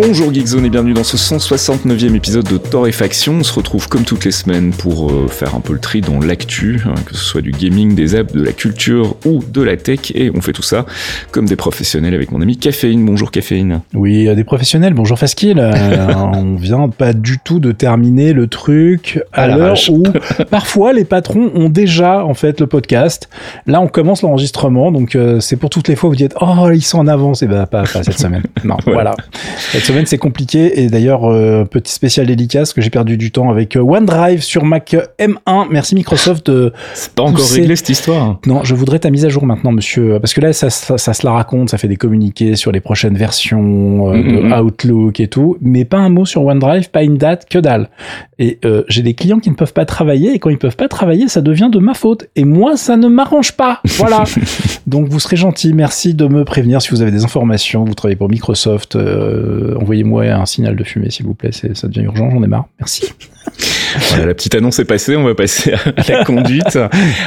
Bonjour Geekzone et bienvenue dans ce 169e épisode de Torréfaction. On se retrouve comme toutes les semaines pour euh, faire un peu le tri dans l'actu, hein, que ce soit du gaming, des apps, de la culture ou de la tech. Et on fait tout ça comme des professionnels avec mon ami Caféine. Bonjour Caféine. Oui, euh, des professionnels. Bonjour Faskill. Euh, on vient pas du tout de terminer le truc à, l'heure où parfois les patrons ont déjà en fait le podcast. Là, on commence l'enregistrement, donc c'est pour toutes les fois où vous dites oh ils sont en avance. Et eh ben pas, pas cette semaine. Non, voilà semaine, c'est compliqué. Et d'ailleurs, euh, petit spécial dédicace que j'ai perdu du temps avec euh, OneDrive sur Mac M1. Merci Microsoft de. C'est pas encore réglé cette histoire. Non, je voudrais ta mise à jour maintenant, monsieur. Parce que là, ça, ça, se la raconte, ça fait des communiqués sur les prochaines versions euh, de mm-hmm. Outlook et tout. Mais pas un mot sur OneDrive, pas une date, que dalle. Et j'ai des clients qui ne peuvent pas travailler. Et quand ils peuvent pas travailler, ça devient de ma faute. Et moi, ça ne m'arrange pas. Voilà. Donc, vous serez gentil. Merci de me prévenir si vous avez des informations. Vous travaillez pour Microsoft envoyez-moi un signal de fumée, s'il vous plaît. Ça devient urgent, j'en ai marre. Merci. Voilà, la petite annonce est passée, on va passer à la conduite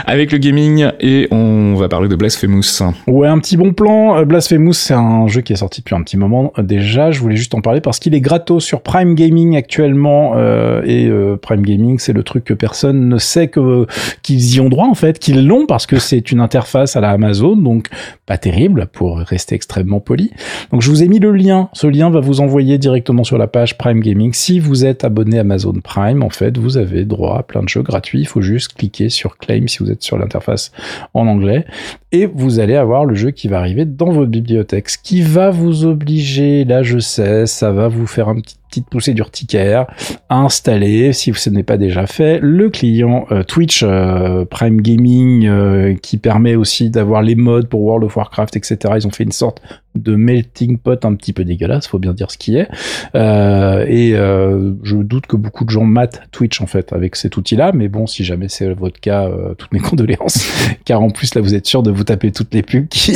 avec le gaming et on va parler de Blasphemous. Ouais, un petit bon plan. Euh, Blasphemous, c'est un jeu qui est sorti depuis un petit moment déjà. Je voulais juste en parler parce qu'il est gratos sur Prime Gaming actuellement euh, et euh, Prime Gaming, c'est le truc que personne ne sait que qu'ils y ont droit en fait, qu'ils l'ont parce que c'est une interface à la Amazon, donc pas terrible pour rester extrêmement poli. Donc je vous ai mis le lien. Ce lien va vous envoyer directement sur la page Prime Gaming si vous êtes abonné à Amazon Prime en fait vous avez droit à plein de jeux gratuits. Il faut juste cliquer sur Claim si vous êtes sur l'interface en anglais. Et vous allez avoir le jeu qui va arriver dans votre bibliothèque. Ce qui va vous obliger, là je sais, ça va vous faire un petit petite poussée d'urticaire installer, si ce n'est pas déjà fait, le client euh, Twitch euh, Prime Gaming euh, qui permet aussi d'avoir les modes pour World of Warcraft, etc. Ils ont fait une sorte de melting pot un petit peu dégueulasse, faut bien dire ce qui est. et je doute que beaucoup de gens matent Twitch en fait avec cet outil-là, mais bon, si jamais c'est votre cas, toutes mes condoléances, car en plus là vous êtes sûr de vous taper toutes les pubs qui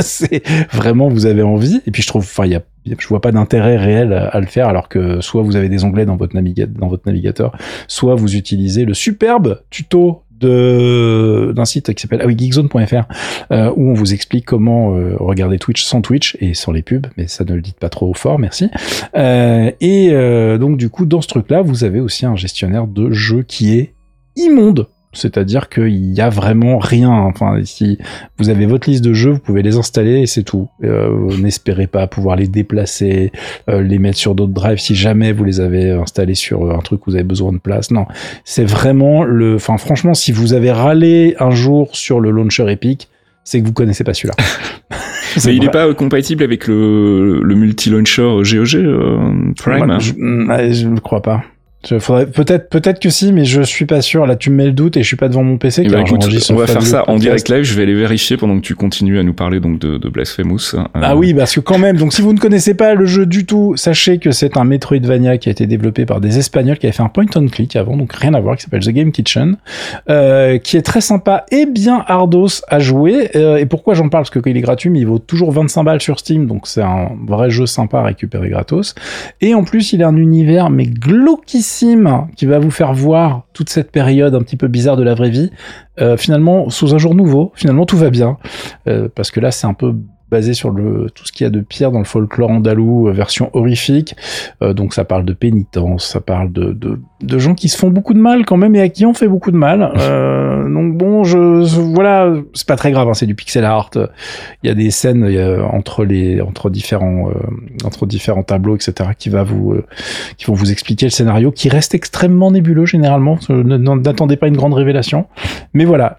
c'est vraiment vous avez envie. Et puis je trouve, enfin il y a je vois pas d'intérêt réel à, le faire alors que soit vous avez des onglets dans votre, navigateur, soit vous utilisez le superbe tuto d'un site qui s'appelle ah oui, geekzone.fr euh, où on vous explique comment euh, regarder Twitch sans Twitch et sans les pubs mais ça ne le dites pas trop fort merci. Euh, et donc du coup dans ce truc là vous avez aussi un gestionnaire de jeux qui est immonde c'est-à-dire qu'il y a vraiment rien. Enfin, si vous avez votre liste de jeux, vous pouvez les installer et c'est tout. Euh, N'espérez pas pouvoir les déplacer, euh, les mettre sur d'autres drives si jamais vous les avez installés sur un truc où vous avez besoin de place. Non, c'est vraiment le. Enfin, franchement, si vous avez râlé un jour sur le launcher Epic, c'est que vous connaissez pas celui-là. Mais il n'est pas compatible avec le, le multi-launcher GOG euh, Prime je, je ne crois pas peut-être, peut-être que si, mais je suis pas sûr. Là, tu me mets le doute et je suis pas devant mon PC. Eh ben, on va faire ça en direct live. Je vais aller vérifier pendant que tu continues à nous parler donc de, de Blasphemous. Euh, ah oui, parce que quand même. Donc, si vous ne connaissez pas le jeu du tout, sachez que c'est un Metroidvania qui a été développé par des Espagnols qui avaient fait un point and click avant, donc rien à voir, qui s'appelle The Game Kitchen, euh, qui est très sympa et bien hardos à jouer. Euh, et pourquoi j'en parle? Parce que quand il est gratuit, mais il vaut toujours 25 balles sur Steam, donc c'est un vrai jeu sympa à récupérer gratos. Et en plus, il a un univers mais glauquissime qui va vous faire voir toute cette période un petit peu bizarre de la vraie vie, euh, finalement, sous un jour nouveau, finalement tout va bien. Euh, parce que là, c'est un peu basé sur le, tout ce qu'il y a de pire dans le folklore andalou, euh, version horrifique. Euh, donc ça parle de pénitence, ça parle de, de, de, gens qui se font beaucoup de mal quand même et à qui on fait beaucoup de mal. Euh, donc bon, je, voilà, c'est pas très grave, hein, c'est du pixel art. Il y a des scènes y a, entre les entre différents euh, entre différents tableaux, etc. qui va vous qui vont vous expliquer le scénario, qui reste extrêmement nébuleux généralement. N'attendez pas une grande révélation, mais voilà,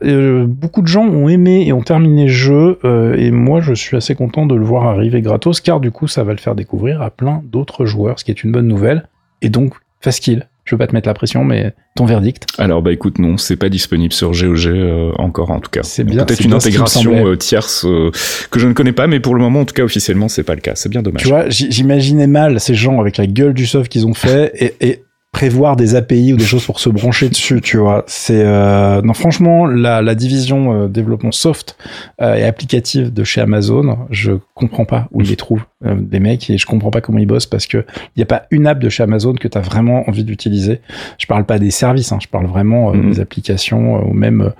beaucoup de gens ont aimé et ont terminé le jeu et moi je suis assez content de le voir arriver gratos, car du coup, ça va le faire découvrir à plein d'autres joueurs, ce qui est une bonne nouvelle. Et donc, facile. Je veux pas te mettre la pression, mais ton verdict? Alors bah écoute, non, c'est pas disponible sur GOG euh, encore en tout cas. C'est bien. Peut-être une intégration euh, tierce euh, que je ne connais pas, mais pour le moment, en tout cas officiellement, c'est pas le cas. C'est bien dommage. Tu vois, j'imaginais mal ces gens avec la gueule du soft qu'ils ont fait et, et prévoir des API ou des choses pour se brancher dessus, tu vois. C'est euh, non franchement la, division euh, développement soft euh, et applicative de chez Amazon, je comprends pas où ils les trouvent euh, des mecs et je comprends pas comment ils bossent parce que il y a pas une app de chez Amazon que tu as vraiment envie d'utiliser. Je parle pas des services, hein, je parle vraiment euh, Mhm. des applications euh, ou même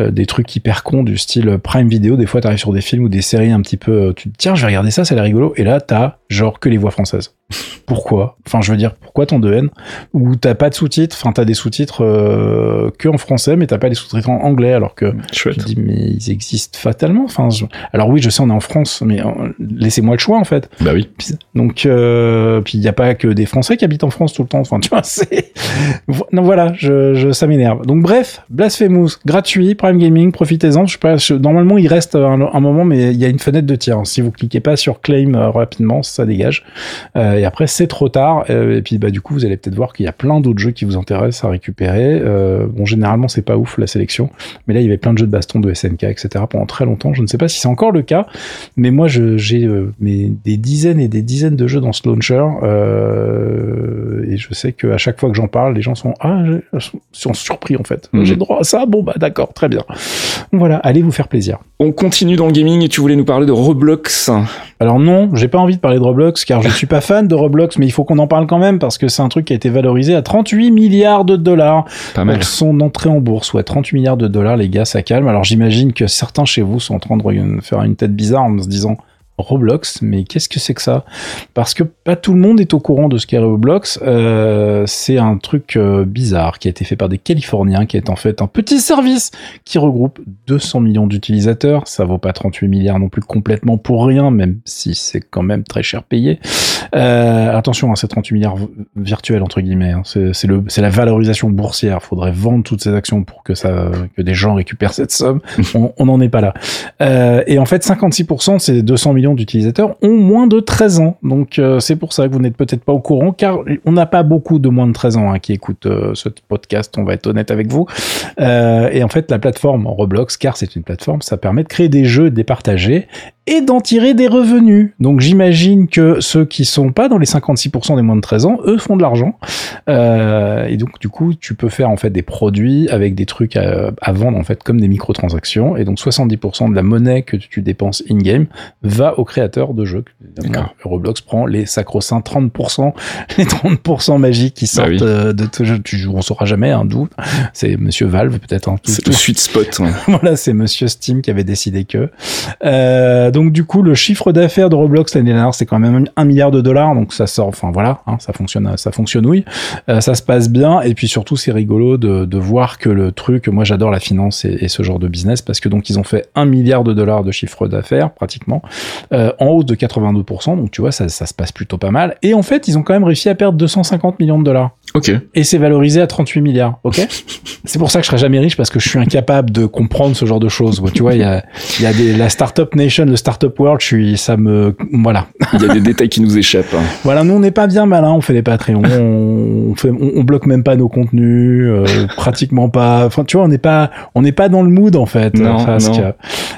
euh, des trucs hyper cons du style Prime Video. Des fois, tu arrives sur des films ou des séries un petit peu, tu te dis tiens, je vais regarder ça, ça a l'air rigolo. Et là, t'as genre que les voix françaises. Pourquoi? Enfin, je veux dire, pourquoi tant de haine? Ou t'as pas de sous-titres Enfin, t'as des sous-titres euh, que en français, mais t'as pas les sous-titres en anglais, alors que tu Chouette. te dis mais ils existent fatalement. Enfin, je- alors oui, je sais, on est en France, mais euh, laissez-moi le choix en fait. Bah oui. Donc, euh, puis il n'y a pas que des Français qui habitent en France tout le temps. Enfin, tu vois, c'est. Non, voilà, je, je, ça m'énerve. Donc, bref, Blasphemous, gratuit, Prime Gaming, profitez-en. Je sais pas, je- normalement, il reste un, un moment, mais il y a une fenêtre de tir. Si vous cliquez pas sur Claim euh, rapidement, ça dégage. Euh, et après, c'est trop tard. Et puis, bah, du coup, vous allez peut-être voir qu'il y a plein d'autres jeux qui vous intéressent à récupérer. Bon, généralement, c'est pas ouf la sélection. Mais là, il y avait plein de jeux de baston, de SNK, etc. pendant très longtemps. Je ne sais pas si c'est encore le cas. Mais moi, j'ai mais des dizaines et des dizaines de jeux dans ce launcher. euh, et je sais qu'à chaque fois que j'en parle, les gens sont, ah, sont surpris en fait. Mhm. J'ai droit à ça? Bon, bah d'accord, très bien. Voilà, allez vous faire plaisir. On continue dans le gaming et tu voulais nous parler de Roblox. Alors non, j'ai pas envie de parler de Roblox car je suis pas fan de Roblox, mais il faut qu'on en parle quand même parce que c'est un truc qui a été valorisé à 38 milliards de dollars Pas mal. pour son entrée en bourse. Ouais, 38 milliards de dollars, les gars, ça calme. Alors j'imagine que certains chez vous sont en train de re- faire une tête bizarre en se disant Roblox, mais qu'est-ce que c'est que ça? Parce que pas tout le monde est au courant de ce qu'est Roblox. Euh, c'est un truc euh, bizarre qui a été fait par des Californiens, qui est en fait un petit service qui regroupe 200 millions d'utilisateurs. Ça vaut pas 38 milliards non plus complètement pour rien, même si c'est quand même très cher payé. Euh, attention, hein, c'est 38 milliards virtuels entre guillemets. hein. C'est c'est le, c'est la valorisation boursière. Faudrait vendre toutes ces actions pour que ça, que des gens récupèrent cette somme. On n'en est pas là. Euh, et en fait, 56% de ces 200 millions d'utilisateurs ont moins de 13 ans. Donc euh, c'est pour ça que vous n'êtes peut-être pas au courant, car on n'a pas beaucoup de moins de 13 ans hein, qui écoutent euh, ce podcast. On va être honnête avec vous. Euh, et en fait, la plateforme Roblox, car c'est une plateforme, ça permet de créer des jeux, de les partager et d'en tirer des revenus. Donc j'imagine que ceux qui sont pas dans les 56% des moins de 13 ans, eux font de l'argent. Euh, et donc du coup, tu peux faire en fait des produits avec des trucs à, à vendre en fait comme des microtransactions. Et donc 70% de la monnaie que tu dépenses in-game va au créateur de jeux. Roblox prend les sacro-saints 30%, les 30% magiques qui Bah sortent oui. euh, de tout jeu. Tu, on saura jamais hein, d'où. C'est Monsieur Valve peut-être. Hein, C'est tout- le sweet spot. ouais. voilà, c'est Monsieur Steam qui avait décidé que. Euh, donc du coup, le chiffre d'affaires de Roblox l'année dernière, c'est quand même un milliard de dollars. Donc ça sort, enfin voilà, hein, ça fonctionne, ça fonctionne oui, Euh, ça se passe bien. Et puis surtout, c'est rigolo de, de voir que le truc. Moi, j'adore la finance et, ce genre de business parce que donc ils ont fait un milliard de dollars de chiffre d'affaires pratiquement euh, en hausse de 82%. Donc tu vois, ça, ça se passe plutôt pas mal. Et en fait, ils ont quand même réussi à perdre 250 millions de dollars Ok. et c'est valorisé à 38 milliards, ok? C'est pour ça que je serai jamais riche parce que je suis incapable de comprendre ce genre de choses. Tu vois, il y a, y a des, la startup nation, le startup world, je suis, ça me, voilà. Il y a des détails qui nous échappent. hein. Voilà, nous on n'est pas bien malin, on fait les Patreons, on, fait, on, on bloque même pas nos contenus, euh, pratiquement pas. Enfin, tu vois, on n'est pas, on n'est pas dans le mood en fait. Non, Enfin, non.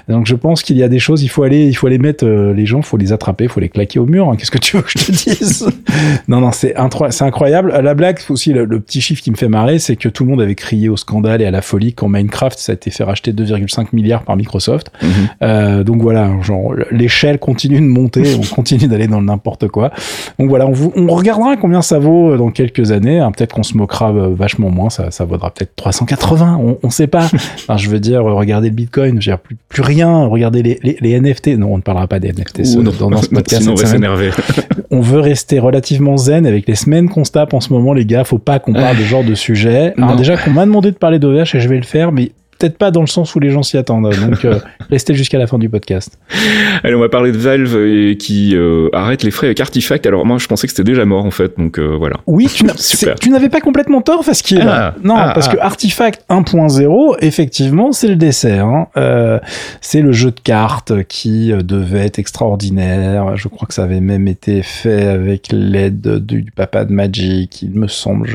Donc je pense qu'il y a des choses, il faut aller, il faut aller mettre euh, les gens, il faut les attraper, il faut les claquer au mur. hein. Qu'est-ce que tu veux que je te dise? Non, non, c'est incroyable. La blague aussi, le, le petit chiffre qui me fait marrer, c'est que tout le monde avait crié au scandale et à la folie quand Minecraft ça a été fait racheter 2,5 milliards par Microsoft. Mhm. Euh, donc voilà, genre l'échelle continue de monter, on continue d'aller dans le n'importe quoi. Donc voilà, on, vous, on regardera combien ça vaut euh, dans quelques années. hein. peut-être qu'on se moquera euh, vachement moins, ça, ça vaudra peut-être 380, on, on sait pas. Enfin, je veux dire, regardez le Bitcoin, je veux dire, plus, plus rien. Regardez les, les, les NFT. Non, on ne parlera pas des NFT ce- Ouh, non. dans, dans ce podcast. Sinon, on va s'énerver. On veut rester relativement zen avec les semaines qu'on se tape en ce moment, les gars. Faut pas qu'on parle de genre de sujet. Alors déjà qu'on m'a demandé de parler d'OVH et je vais le faire, mais peut-être pas dans le sens où les gens s'y attendent. Donc euh, restez jusqu'à la fin du podcast. Allez, on va parler de Valve et qui euh, arrête les frais avec Artifact. Alors moi, je pensais que c'était déjà mort en fait, donc euh, voilà. Oui, tu n'avais pas complètement tort parce qu'il Ah, non ah, parce ah. que Artifact 1.0 effectivement c'est le dessert. hein. C'est le jeu de cartes qui devait être extraordinaire. Je crois que ça avait même été fait avec l'aide du, du papa de Magic. Il me semble.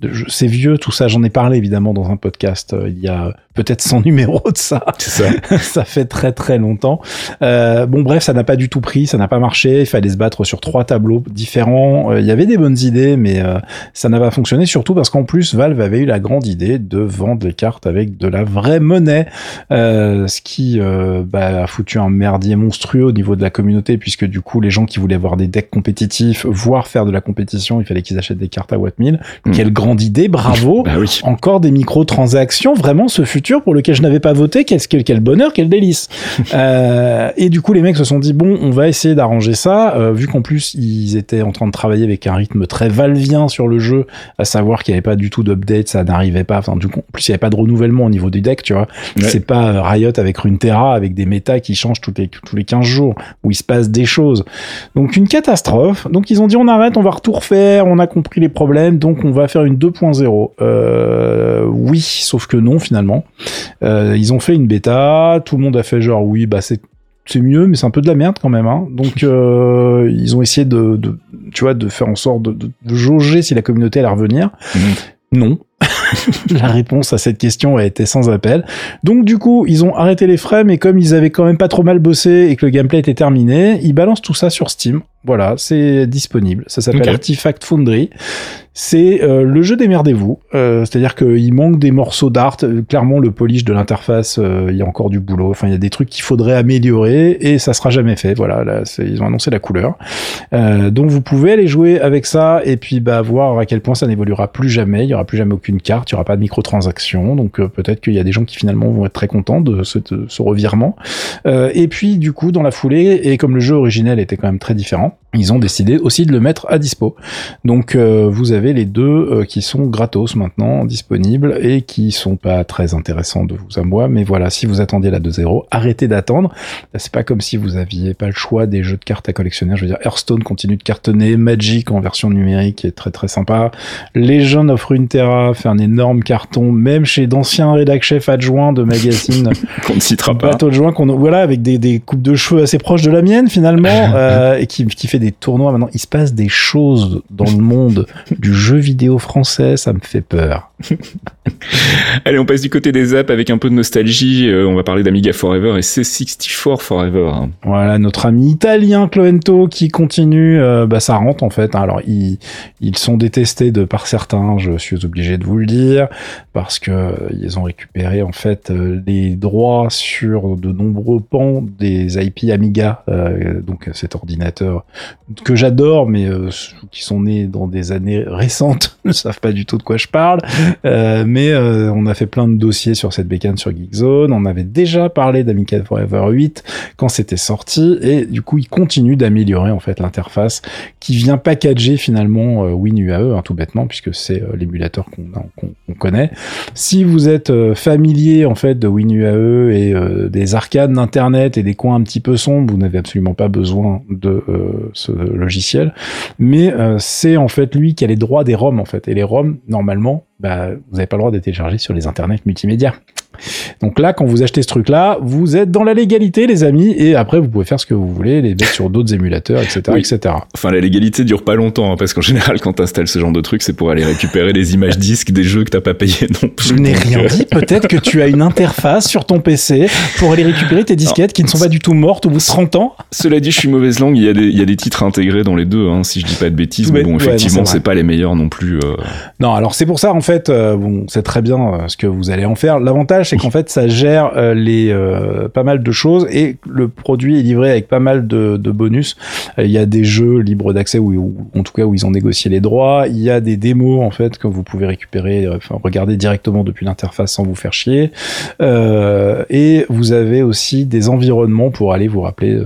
Je, c'est vieux tout ça. J'en ai parlé évidemment dans un podcast il y a peut-être 100 numéros de ça. Ça. ça fait très très longtemps. Euh, bon bref, ça n'a pas du tout pris, ça n'a pas marché. Il fallait se battre sur trois tableaux différents. Euh, il y avait des bonnes idées, mais euh, ça n'a pas fonctionné. Surtout parce qu'en plus, Valve avait eu la grande idée de vendre les cartes avec de la vraie monnaie, euh, ce qui bah, a foutu un merdier monstrueux au niveau de la communauté, puisque du coup, les gens qui voulaient voir des decks compétitifs, voire faire de la compétition, il fallait qu'ils achètent des cartes à Watt 1000. Mm. Quelle grande idée, bravo. Bah oui. Encore des microtransactions, vraiment ce futur pour lequel je n'avais pas voté, quel, quel, quel bonheur, quel délice. euh, et du coup, les mecs se sont dit, bon, on va essayer d'arranger ça, euh, vu qu'en plus, ils étaient en train de travailler avec un rythme très valvien sur le jeu, à savoir qu'il n'y avait pas du tout d'update, ça n'arrivait pas, enfin, du coup, en plus, il n'y avait pas de renouvellement au niveau du deck, tu vois. Ouais. C'est pas euh, Riot avec Runeterra, avec des méta qui changent tous les, tous les 15 jours, où il se passe des choses. Donc, une catastrophe. Donc, ils ont dit, on arrête, on va tout refaire, on a compris les problèmes, donc on va faire une 2.0. Euh, oui, sauf que non, finalement. Euh, ils ont fait une bêta, tout le monde a fait genre oui, bah c'est c'est mieux, mais c'est un peu de la merde quand même. Hein. Donc euh, ils ont essayé de, de, tu vois, de faire en sorte de, de, de jauger si la communauté allait revenir. Mhm. Non. la réponse à cette question a été sans appel. Donc du coup, ils ont arrêté les frais, mais comme ils avaient quand même pas trop mal bossé et que le gameplay était terminé, ils balancent tout ça sur Steam. Voilà, c'est disponible. Ça s'appelle Ok. Artifact Foundry. C'est euh, le jeu démerdez-vous. Euh, C'est-à-dire qu'il manque des morceaux d'art. Euh, Clairement, le polish de l'interface, il y a encore du boulot. Enfin, il y a des trucs qu'il faudrait améliorer et ça sera jamais fait. Voilà, là, ils ont annoncé la couleur. Donc, vous pouvez aller jouer avec ça et puis bah, voir à quel point ça n'évoluera plus jamais. Il y aura plus jamais aucune carte, il y aura pas de microtransactions. Donc, peut-être qu'il y a des gens qui finalement vont être très contents de ce, de ce revirement. Et puis, du coup, dans la foulée, et comme le jeu originel était quand même très différent, ils ont décidé aussi de le mettre à dispo. Donc euh, vous avez les deux euh, qui sont gratos maintenant disponibles et qui sont pas très intéressants de vous à moi, mais voilà, si vous attendiez la 2.0, arrêtez d'attendre. C'est pas comme si vous aviez pas le choix des jeux de cartes à collectionner. Je veux dire, Hearthstone continue de cartonner, Magic en version numérique est très très sympa. Legend of Runeterra fait un énorme carton, même chez d'anciens rédac chefs adjoints de magazines Qu'on ne citera pas. bateau de joint qu'on voilà avec des, des coupes de cheveux assez proches de la mienne finalement euh, et qui, qui fait des tournois maintenant il se passe des choses dans le monde du jeu vidéo français ça me fait peur Allez, on passe du côté des apps avec un peu de nostalgie. Euh, on va parler d'Amiga Forever et C64 Forever. voilà notre ami italien Cloento qui continue euh, bah, ça rentre en fait hein. alors ils, ils sont détestés de par certains je suis obligé de vous le dire parce que euh, ils ont récupéré en fait les droits sur de nombreux pans des IP Amiga donc cet ordinateur que j'adore, mais euh, qui sont nés dans des années récentes ne savent pas du tout de quoi je parle. Euh, mais euh, on a fait plein de dossiers sur cette bécane sur Geekzone. On avait déjà parlé d'Amiga Forever 8 quand c'était sorti, et du coup, il continue d'améliorer en fait l'interface qui vient packager finalement euh, WinUAE, hein, tout bêtement, puisque c'est euh, l'émulateur qu'on connaît. Si vous êtes euh, familier en fait de WinUAE et des arcades d'internet et des coins un petit peu sombres, vous n'avez absolument pas besoin de ce logiciel. Mais euh, c'est en fait lui qui a les droits des ROM en fait. Et les ROM, normalement, bah, vous n'avez pas le droit de télécharger sur les internets multimédia. Donc là, quand vous achetez ce truc-là, vous êtes dans la légalité, les amis, et après vous pouvez faire ce que vous voulez, les mettre sur d'autres émulateurs, etc., Oui. etc. Enfin, la légalité dure pas longtemps, hein, parce qu'en général, quand t'installes ce genre de truc, c'est pour aller récupérer les images disques des jeux que t'as pas payé non plus. Je n'ai rien euh, dit. Peut-être que tu as une interface sur ton PC pour aller récupérer tes disquettes qui ne sont pas du tout mortes au bout de 30 ans. Cela dit, je suis mauvaise langue, il y a des, il y a des titres intégrés dans les deux, hein, si je dis pas de bêtises, mais bon, ouais, effectivement, c'est pas les meilleurs non plus. euh, Non, alors c'est pour ça en fait, euh, bon, c'est très bien euh, ce que vous allez en faire. L'avantage, c'est qu'en fait, ça gère euh, les euh, pas mal de choses et le produit est livré avec pas mal de, bonus. Euh, Il y a des jeux libres d'accès en tout cas où ils ont négocié les droits. Il y a des démos en fait que vous pouvez récupérer, regarder directement depuis l'interface sans vous faire chier. Et vous avez aussi des environnements pour aller vous rappeler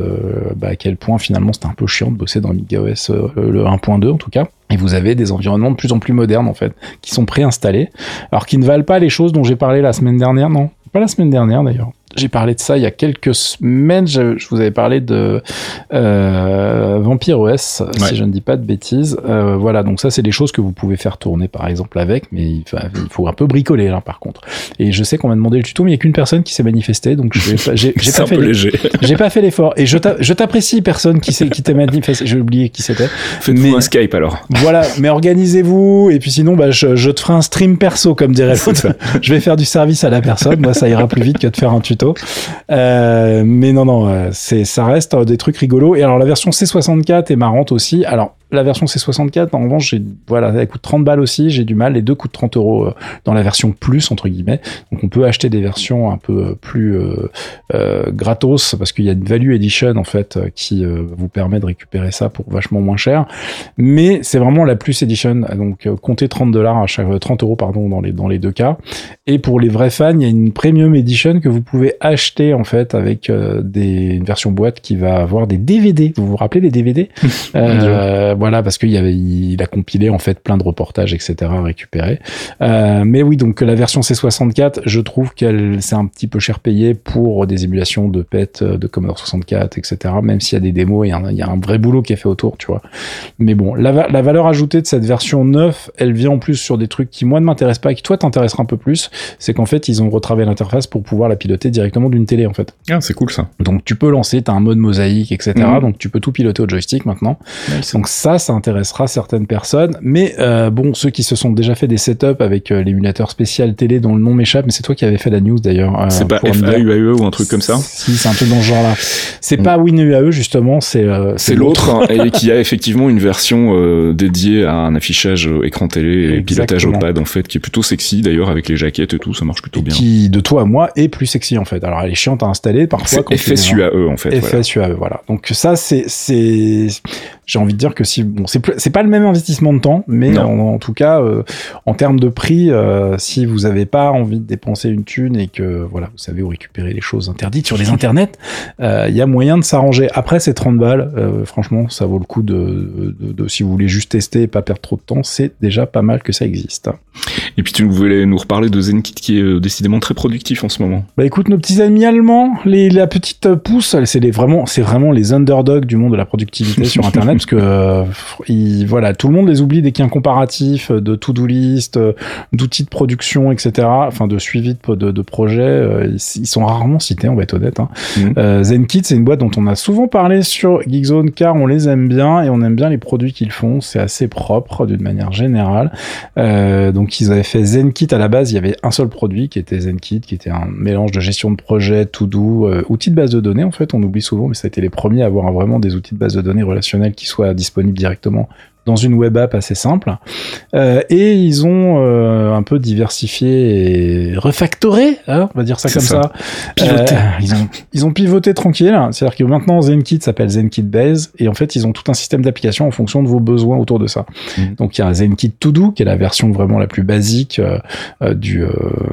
bah, à quel point finalement c'était un peu chiant de bosser dans euh, le 1.2 en tout cas. Et vous avez des environnements de plus en plus modernes en fait, qui sont préinstallés, alors qui ne valent pas les choses dont j'ai parlé la semaine dernière, non, pas la semaine dernière d'ailleurs. J'ai parlé de ça il y a quelques semaines. Je, je vous avais parlé de euh, Vampire OS, Ouais. si je ne dis pas de bêtises. Euh, voilà, donc ça, c'est des choses que vous pouvez faire tourner, par exemple, avec, mais il, fa- il faut un peu bricoler, là, par contre. Et je sais qu'on m'a demandé le tuto, mais il n'y a qu'une personne qui s'est manifestée, donc je vais pas- j'ai pas pas fait l'effort. Et je t'a- je t'apprécie, personne qui s'est qui t'est manifesté. J'ai oublié qui c'était. Faites-vous un Skype alors. Voilà, mais organisez-vous. Et puis sinon, bah, je, je te ferai un stream perso, comme dirait l'autre. Je vais faire du service à la personne. Moi, ça ira plus vite que de faire un tuto. Euh, mais non, non, euh, c'est, ça reste euh, des trucs rigolos. Et alors, la version C64 est marrante aussi. Alors, la version C64, en revanche, j'ai, voilà, elle coûte 30 balles aussi. J'ai du mal. Les deux coûtent 30 euros dans la version plus, entre guillemets. Donc, on peut acheter des versions un peu plus gratos parce qu'il y a une value edition, en fait, qui vous permet de récupérer ça pour vachement moins cher mais c'est vraiment la plus edition donc comptez 30 dollars à chaque 30 euros pardon dans les dans les deux cas et pour les vrais fans il y a une premium edition que vous pouvez acheter en fait avec euh, des une version boîte qui va avoir des DVD vous vous rappelez des DVD euh, voilà parce qu'il avait il a compilé en fait plein de reportages etc à récupérer. Euh, mais oui donc la version C64 je trouve qu'elle c'est un petit peu cher payé pour des émulations de PET euh, de Commodore 64 etc même s'il y a des démos il y a un, il y a un vrai boulot qui est fait autour tu vois. Mais bon, la, la valeur ajoutée de cette version 9, elle vient en plus sur des trucs qui, moi, ne m'intéressent pas et qui, toi, t'intéressera un peu plus. C'est qu'en fait, ils ont retravaillé l'interface pour pouvoir la piloter directement d'une télé, en fait. Ah, c'est cool ça. Donc, tu peux lancer, t'as un mode mosaïque, etc. Mhm. Donc, tu peux tout piloter au joystick maintenant. Donc, ça, ça intéressera certaines personnes. Mais, euh, bon, ceux qui se sont déjà fait des setups avec euh, l'émulateur spécial télé dont le nom m'échappe, mais c'est toi qui avais fait la news, d'ailleurs. euh, C'est pas. FAUAE ou un truc comme ça Si, c'est un truc dans ce genre-là. C'est Mm. pas WinUAE, justement, c'est, euh, C'est l'autre hein, et qui a effectivement une version euh, dédiée à un affichage euh, écran télé et pilotage au pad en fait qui est plutôt sexy d'ailleurs avec les jaquettes et tout ça marche plutôt bien. qui de toi à moi est plus sexy en fait. Alors elle est chiante à installer parfois. C'est FSUAE en fait. voilà. FSUAE, voilà. Donc ça c'est c'est j'ai envie de dire que si bon c'est pas le même investissement de temps, mais en, en tout cas euh, en termes de prix, euh, si vous avez pas envie de dépenser une thune et que voilà vous savez où récupérer les choses interdites sur les internets, euh, il y a moyen de s'arranger. Après c'est 30 balles, euh, franchement ça vaut le coup de, de, de- si vous voulez juste tester et pas perdre trop de temps, c'est déjà pas mal que ça existe. Et puis tu voulais nous reparler de ZenKit qui est euh, décidément très productif en ce moment. Bah écoute, nos petits amis allemands, les, la petite euh, pousse, c'est vraiment, c'est vraiment les underdogs du monde de la productivité sur Internet, parce que euh, voilà, tout le monde les oublie dès qu'il y a un comparatif euh, de to-do list, euh, d'outils de production, etc. Enfin, de suivi de, de, de projets, euh, ils, ils sont rarement cités, on va être honnête. Hein. Euh, ZenKit, c'est une boîte dont on a souvent parlé sur Geekzone, car on les aime bien et on aime bien les produits qu'ils font. C'est assez propre d'une manière générale. Euh, donc ils avaient fait ZenKit à la base, il y avait un seul produit qui était ZenKit, qui était un mélange de gestion de projet, to do, euh, outils de base de données en fait, on oublie souvent, mais ça a été les premiers à avoir vraiment des outils de base de données relationnels qui soient disponibles directement dans une web app assez simple. Euh, et ils ont euh, un peu diversifié et refactoré, hein, on va dire ça comme ça. ça. Pivoté. Euh, ils, ont, ils ont pivoté tranquille, c'est-à-dire que maintenant ZenKit s'appelle ZenKit Base, et en fait ils ont tout un système d'application en fonction de vos besoins autour de ça. Mhm. Donc il y a ZenKit To Do, qui est la version vraiment la plus basique euh, euh, du, euh,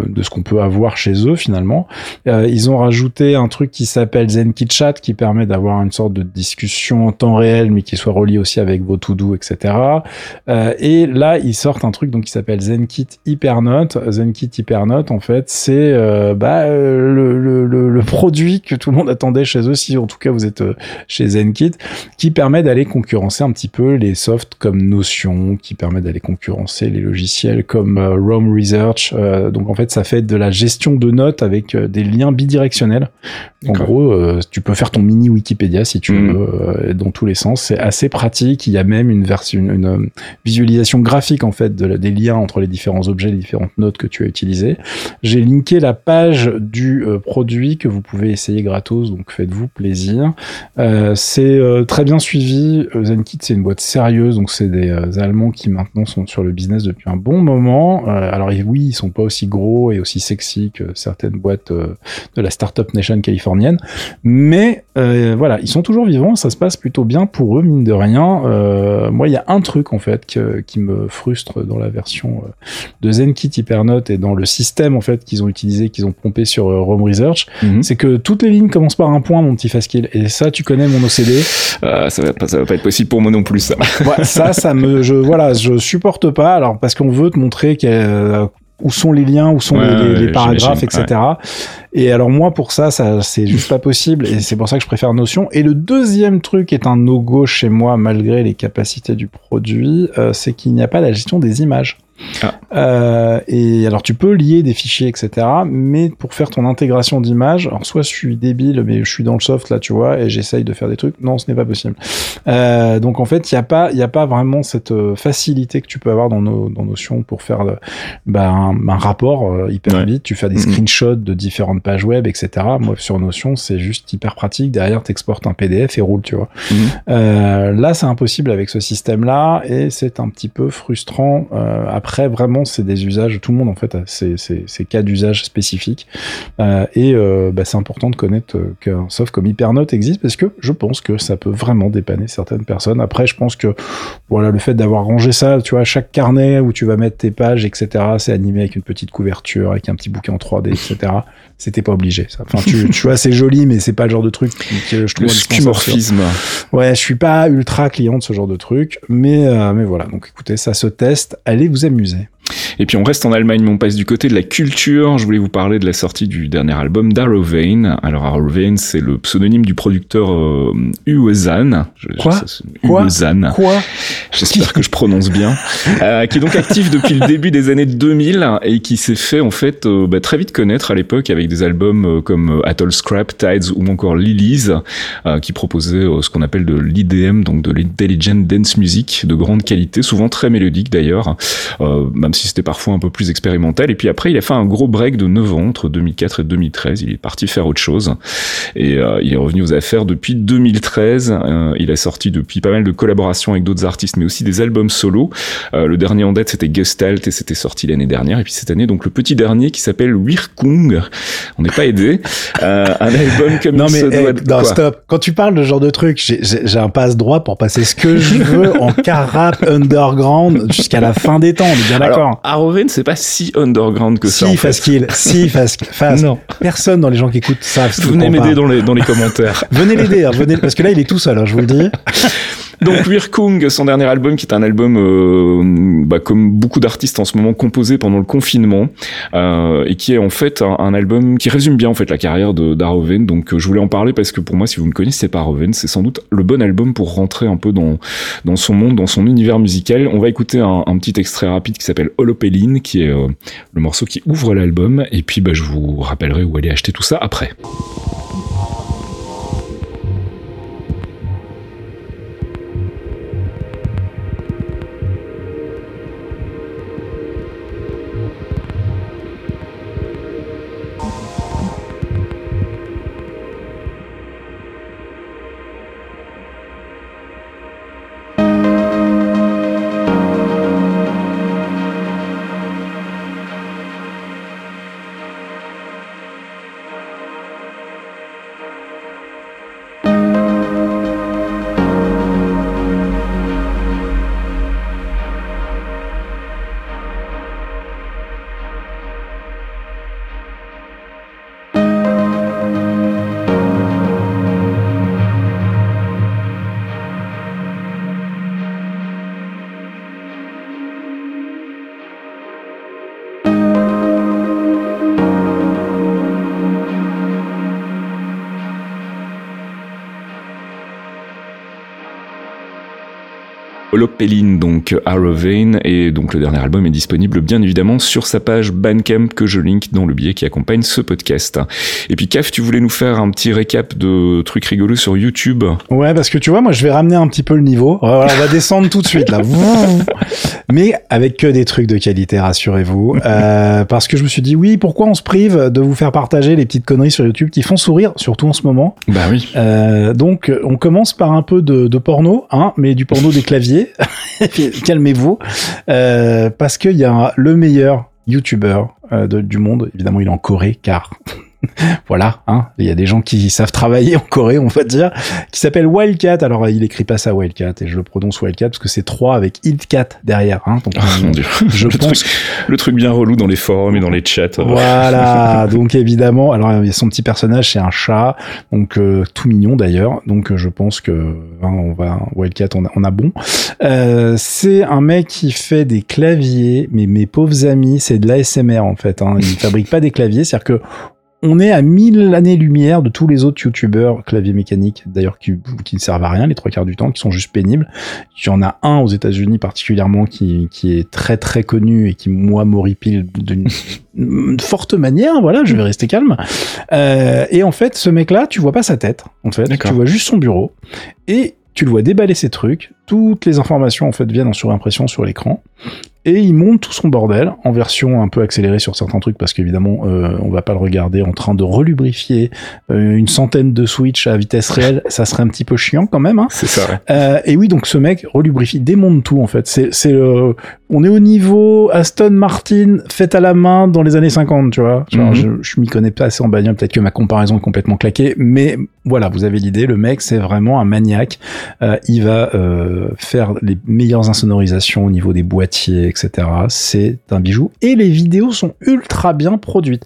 de ce qu'on peut avoir chez eux finalement. Euh, ils ont rajouté un truc qui s'appelle ZenKit Chat, qui permet d'avoir une sorte de discussion en temps réel, mais qui soit relié aussi avec vos To Do, etc. Euh, et là, ils sortent un truc donc qui s'appelle ZenKit Hypernote. ZenKit Hypernote, en fait, c'est euh, bah, euh, le, le, le, le produit que tout le monde attendait chez eux, si en tout cas vous êtes chez ZenKit, qui permet d'aller concurrencer un petit peu les softs comme Notion, qui permet d'aller concurrencer les logiciels comme Rome Research. Donc en fait, ça fait de la gestion de notes avec des liens bidirectionnels. En gros, euh, tu peux faire ton mini Wikipédia si tu Mhm. veux, euh, dans tous les sens. C'est assez pratique. Il y a même une version, une, une, euh, visualisation graphique en fait de des liens entre les différents objets, les différentes notes que tu as utilisées. J'ai linké la page du euh, produit que vous pouvez essayer gratos, donc faites-vous plaisir. Euh, c'est très bien suivi. ZenKit, c'est une boîte sérieuse, donc c'est des Allemands qui maintenant sont sur le business depuis un bon moment. Alors oui, ils sont pas aussi gros et aussi sexy que certaines boîtes de la startup nation californienne, mais euh, voilà, ils sont toujours vivants. Ça se passe plutôt bien pour eux, mine de rien. Euh, moi, il y a un truc en fait que- qui me frustre dans la version euh, de ZenKit Hypernote et dans le système en fait qu'ils ont utilisé, qu'ils ont pompé sur euh, Rome Research, Mhm. c'est que toutes les lignes commencent par un point, mon petit Faskill. Et ça, tu connais mon OCD. Ah, ça, va pas, ça va pas être possible pour moi non plus ça. Ouais, ça, ça me, je, voilà, je supporte pas. Alors parce qu'on veut te montrer euh, où sont les liens, où sont Ouais, les, les- les ouais, paragraphes, etc. Et alors moi pour ça, ça c'est juste pas possible et c'est pour ça que je préfère Notion. Et le deuxième truc est un no-go chez moi malgré les capacités du produit, euh, c'est qu'il n'y a pas la gestion des images. Ah. Euh, et alors tu peux lier des fichiers, etc. Mais pour faire ton intégration d'images, alors soit je suis débile, mais je suis dans le soft là, tu vois, et j'essaye de faire des trucs. Non, ce n'est pas possible. Euh, donc en fait, il n'y a pas, il a pas vraiment cette euh, facilité que tu peux avoir dans nos dans Notion pour faire le- bah, un, un rapport hyper Ouais. vite. Tu fais des screenshots de différentes pages web, etc. Moi sur Notion, c'est juste hyper pratique. Derrière, t'exportes un PDF et roule, tu vois. Mhm. Euh, là, c'est impossible avec ce système-là et c'est un petit peu frustrant. Euh, après, vraiment, c'est des usages. Tout le monde en fait a ses, ses- ses cas d'usage spécifiques Euh, et euh, bah, c'est important de connaître euh, qu'un soft comme Hypernote existe parce que je pense que ça peut vraiment dépanner certaines personnes. Après, je pense que voilà, le fait d'avoir rangé ça, tu vois, chaque carnet où tu vas mettre tes pages, etc., c'est animé avec une petite couverture, avec un petit bouquin en 3D, etc. C'était pas obligé. Ça. Enfin, tu, tu vois, c'est joli, mais c'est pas le genre de truc que je trouve Le skeuomorphisme. Ouais, je suis pas ultra client de ce genre de truc, mais euh, mais voilà. Donc écoutez, ça se teste. Allez vous amuser musée. Et puis on reste en Allemagne, mais on passe du côté de la culture. Je voulais vous parler de la sortie du dernier album d'Arrow Vane. Alors Arrow Vane, c'est le pseudonyme du producteur euh, Uwe Zahn. Je- Quoi Quoi Uwe Zahn. Quoi J'espère que je prononce bien. Euh, qui est donc actif depuis le début des années 2000 et qui s'est fait en fait euh, bah, très vite connaître à l'époque avec des albums euh, comme euh, Atoll Scrap, Tides ou encore Lilies, euh, qui proposaient ce qu'on appelle de l'IDM, donc de l'intelligent dance music de grande qualité, souvent très mélodique d'ailleurs, même si c'était parfois un peu plus expérimental. Et puis après, il a fait un gros break de 9 ans entre 2004 et 2013. Il est parti faire autre chose et euh, il est revenu aux affaires depuis 2013. Euh, il a sorti depuis pas mal de collaborations avec d'autres artistes, mais aussi des albums solo. Euh, le dernier en date, c'était Gestalt et c'était sorti l'année dernière. Et puis cette année, donc le petit dernier qui s'appelle Wirkung. On n'est pas aidé. Euh, un album comme Non il mais se eh, doit. non, stop. Quand tu parles de ce genre de truc, j'ai- un passe droit pour passer ce que je veux en car rap underground jusqu'à la fin des temps. On est bien Alors, c'est pas si underground que ça. en fait. fast kill. Si, fast, fast. Non. Personne dans les gens qui écoutent savent. Venez m'aider dans les, dans les commentaires. Venez l'aider, hein, venez, parce que là, il est tout seul, hein, je vous le dis. Donc Wirkung, son dernier album, qui est un album euh, bah, comme beaucoup d'artistes en ce moment composé pendant le confinement, euh, et qui est en fait un, album qui résume bien en fait la carrière de d'Aroven. Donc euh, je voulais en parler parce que pour moi, si vous ne connaissez pas Aroven, c'est sans doute le bon album pour rentrer un peu dans dans son monde, dans son univers musical. On va écouter un, un petit extrait rapide qui s'appelle Holopeline, qui est euh, le morceau qui ouvre l'album, et puis bah, je vous rappellerai où aller acheter tout ça après. Holopeline, donc Arrowvein, et donc le dernier album est disponible bien évidemment sur sa page Bandcamp que je link dans le billet qui accompagne ce podcast. Et puis Caf, tu voulais nous faire un petit récap de trucs rigolos sur YouTube? Ouais, parce que tu vois, moi, je vais ramener un petit peu le niveau. Voilà, on va descendre tout de suite, là. Mais avec que des trucs de qualité, rassurez-vous. Euh, parce que je me suis dit, oui, pourquoi on se prive de vous faire partager les petites conneries sur YouTube qui font sourire, surtout en ce moment? Bah oui. Euh, donc, on commence par un peu de, de porno, hein, mais du porno des claviers. Calmez-vous. Euh, parce qu'il y a le meilleur YouTuber euh, du monde. Évidemment, il est en Corée, car voilà, hein. Il y a des gens qui savent travailler en Corée, on va dire, qui s'appelle Wildcat. Alors, il écrit pas ça Wildcat et je le prononce Wildcat parce que c'est 3 avec Hildcat derrière, hein. Donc, Ah, mon Dieu. je le, pense truc, le truc bien relou dans les forums et dans les chats. Voilà, donc évidemment, alors il y a son petit personnage, c'est un chat, donc euh, tout mignon d'ailleurs, donc euh, je pense que hein, on va Wildcat, on a, on a bon. Euh, c'est un mec qui fait des claviers, mais mes pauvres amis, c'est de l'ASMR en fait. Hein. Il fabrique pas des claviers, c'est-à-dire que on est à mille années-lumière de tous les autres youtubeurs claviers mécaniques, d'ailleurs qui, qui ne servent à rien les trois quarts du temps, qui sont juste pénibles. Il y en a un aux États-Unis particulièrement qui, qui est très très connu et qui moi m'horripile d'une une forte manière. Voilà, je vais rester calme. Euh, et en fait, ce mec-là, tu vois pas sa tête. En fait, tu vois juste son bureau et tu le vois déballer ses trucs. Toutes les informations en fait viennent en surimpression sur l'écran et il monte tout son bordel en version un peu accélérée sur certains trucs parce qu'évidemment euh, on va pas le regarder en train de relubrifier euh, une centaine de switch à vitesse réelle, ça serait un petit peu chiant quand même. Hein. C'est ça, ouais. Euh, et oui, donc ce mec relubrifie, démonte tout en fait. C'est, c'est, on est au niveau Aston Martin fait à la main dans les années 50, tu vois. Genre, Mhm. Je, je m'y connais pas assez en bagnole, peut-être que ma comparaison est complètement claquée, mais voilà, vous avez l'idée. Le mec, c'est vraiment un maniaque. Euh, il va euh, faire les meilleures insonorisations au niveau des boîtiers, etc. C'est un bijou. Et les vidéos sont ultra bien produites.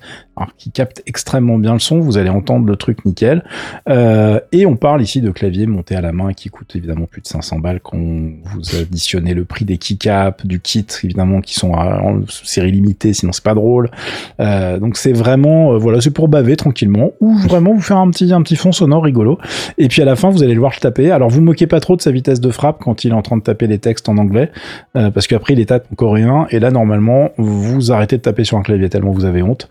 Qui capte extrêmement bien le son, vous allez entendre le truc nickel. Euh, et on parle ici de claviers montés à la main qui coûtent évidemment plus de 500 balles quand vous additionnez le prix des keycaps, du kit évidemment qui sont en série limitée, sinon c'est pas drôle. Euh, donc c'est vraiment, euh, voilà, c'est pour baver tranquillement ou vraiment vous faire un petit, un petit fond sonore rigolo. Et puis à la fin, vous allez le voir le taper. Alors vous moquez pas trop de sa vitesse de frappe quand il est en train de taper les textes en anglais, parce qu'après il les tape en coréen. Et là normalement, vous arrêtez de taper sur un clavier tellement vous avez honte.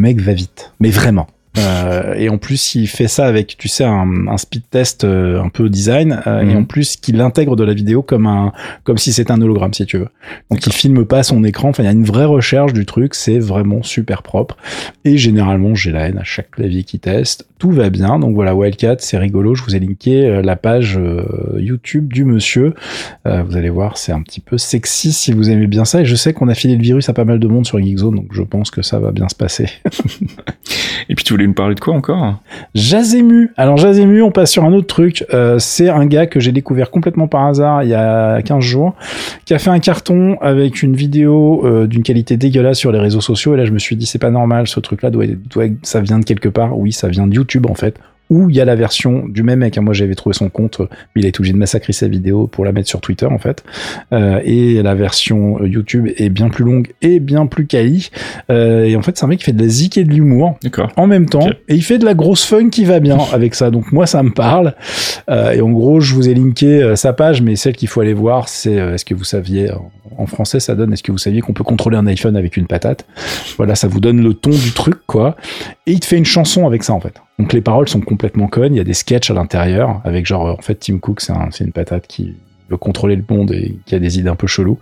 Mec va vite, mais vraiment. Euh, et en plus, il fait ça avec, tu sais, un, un speed test euh, un peu design, euh, et Mhm. en plus qu'il intègre de la vidéo comme un, comme si c'était un hologramme, si tu veux. Donc il filme pas son écran. Enfin, il y a une vraie recherche du truc. C'est vraiment super propre. Et généralement, j'ai la haine à chaque clavier qui teste. Tout va bien. Donc voilà, Wildcat, c'est rigolo. Je vous ai linké euh, la page euh, YouTube du monsieur. Euh, vous allez voir, c'est un petit peu sexy si vous aimez bien ça. Et je sais qu'on a filé le virus à pas mal de monde sur Geekzone, donc je pense que ça va bien se passer. Et puis tu voulais nous parler de quoi encore? Jazemu. Alors Jazemu, on passe sur un autre truc. Euh, c'est un gars que j'ai découvert complètement par hasard il y a 15 jours, qui a fait un carton avec une vidéo euh, d'une qualité dégueulasse sur les réseaux sociaux. Et là, je me suis dit, c'est pas normal, ce truc-là doit, doit, ça vient de quelque part. Oui, ça vient de YouTube en fait. Où il y a la version du même mec. Moi, j'avais trouvé son compte, mais il a été obligé de massacrer sa vidéo pour la mettre sur Twitter en fait. Euh, et la version euh, YouTube est bien plus longue et bien plus quali. Euh, et en fait, c'est un mec qui fait de la zik et de l'humour en même temps et il fait de la grosse fun qui va bien avec ça donc moi ça me parle Euh, et en gros je vous ai linké sa page mais celle qu'il faut aller voir c'est euh, est-ce que vous saviez en- français ça donne est-ce que vous saviez qu'on peut contrôler un iPhone avec une patate? Voilà ça vous donne le ton du truc quoi. Et il te fait une chanson avec ça en fait. Donc les paroles sont complètement connes. Il y a des sketchs à l'intérieur avec genre en fait Tim Cook c'est une patate qui contrôler le monde et qui a des idées un peu cheloues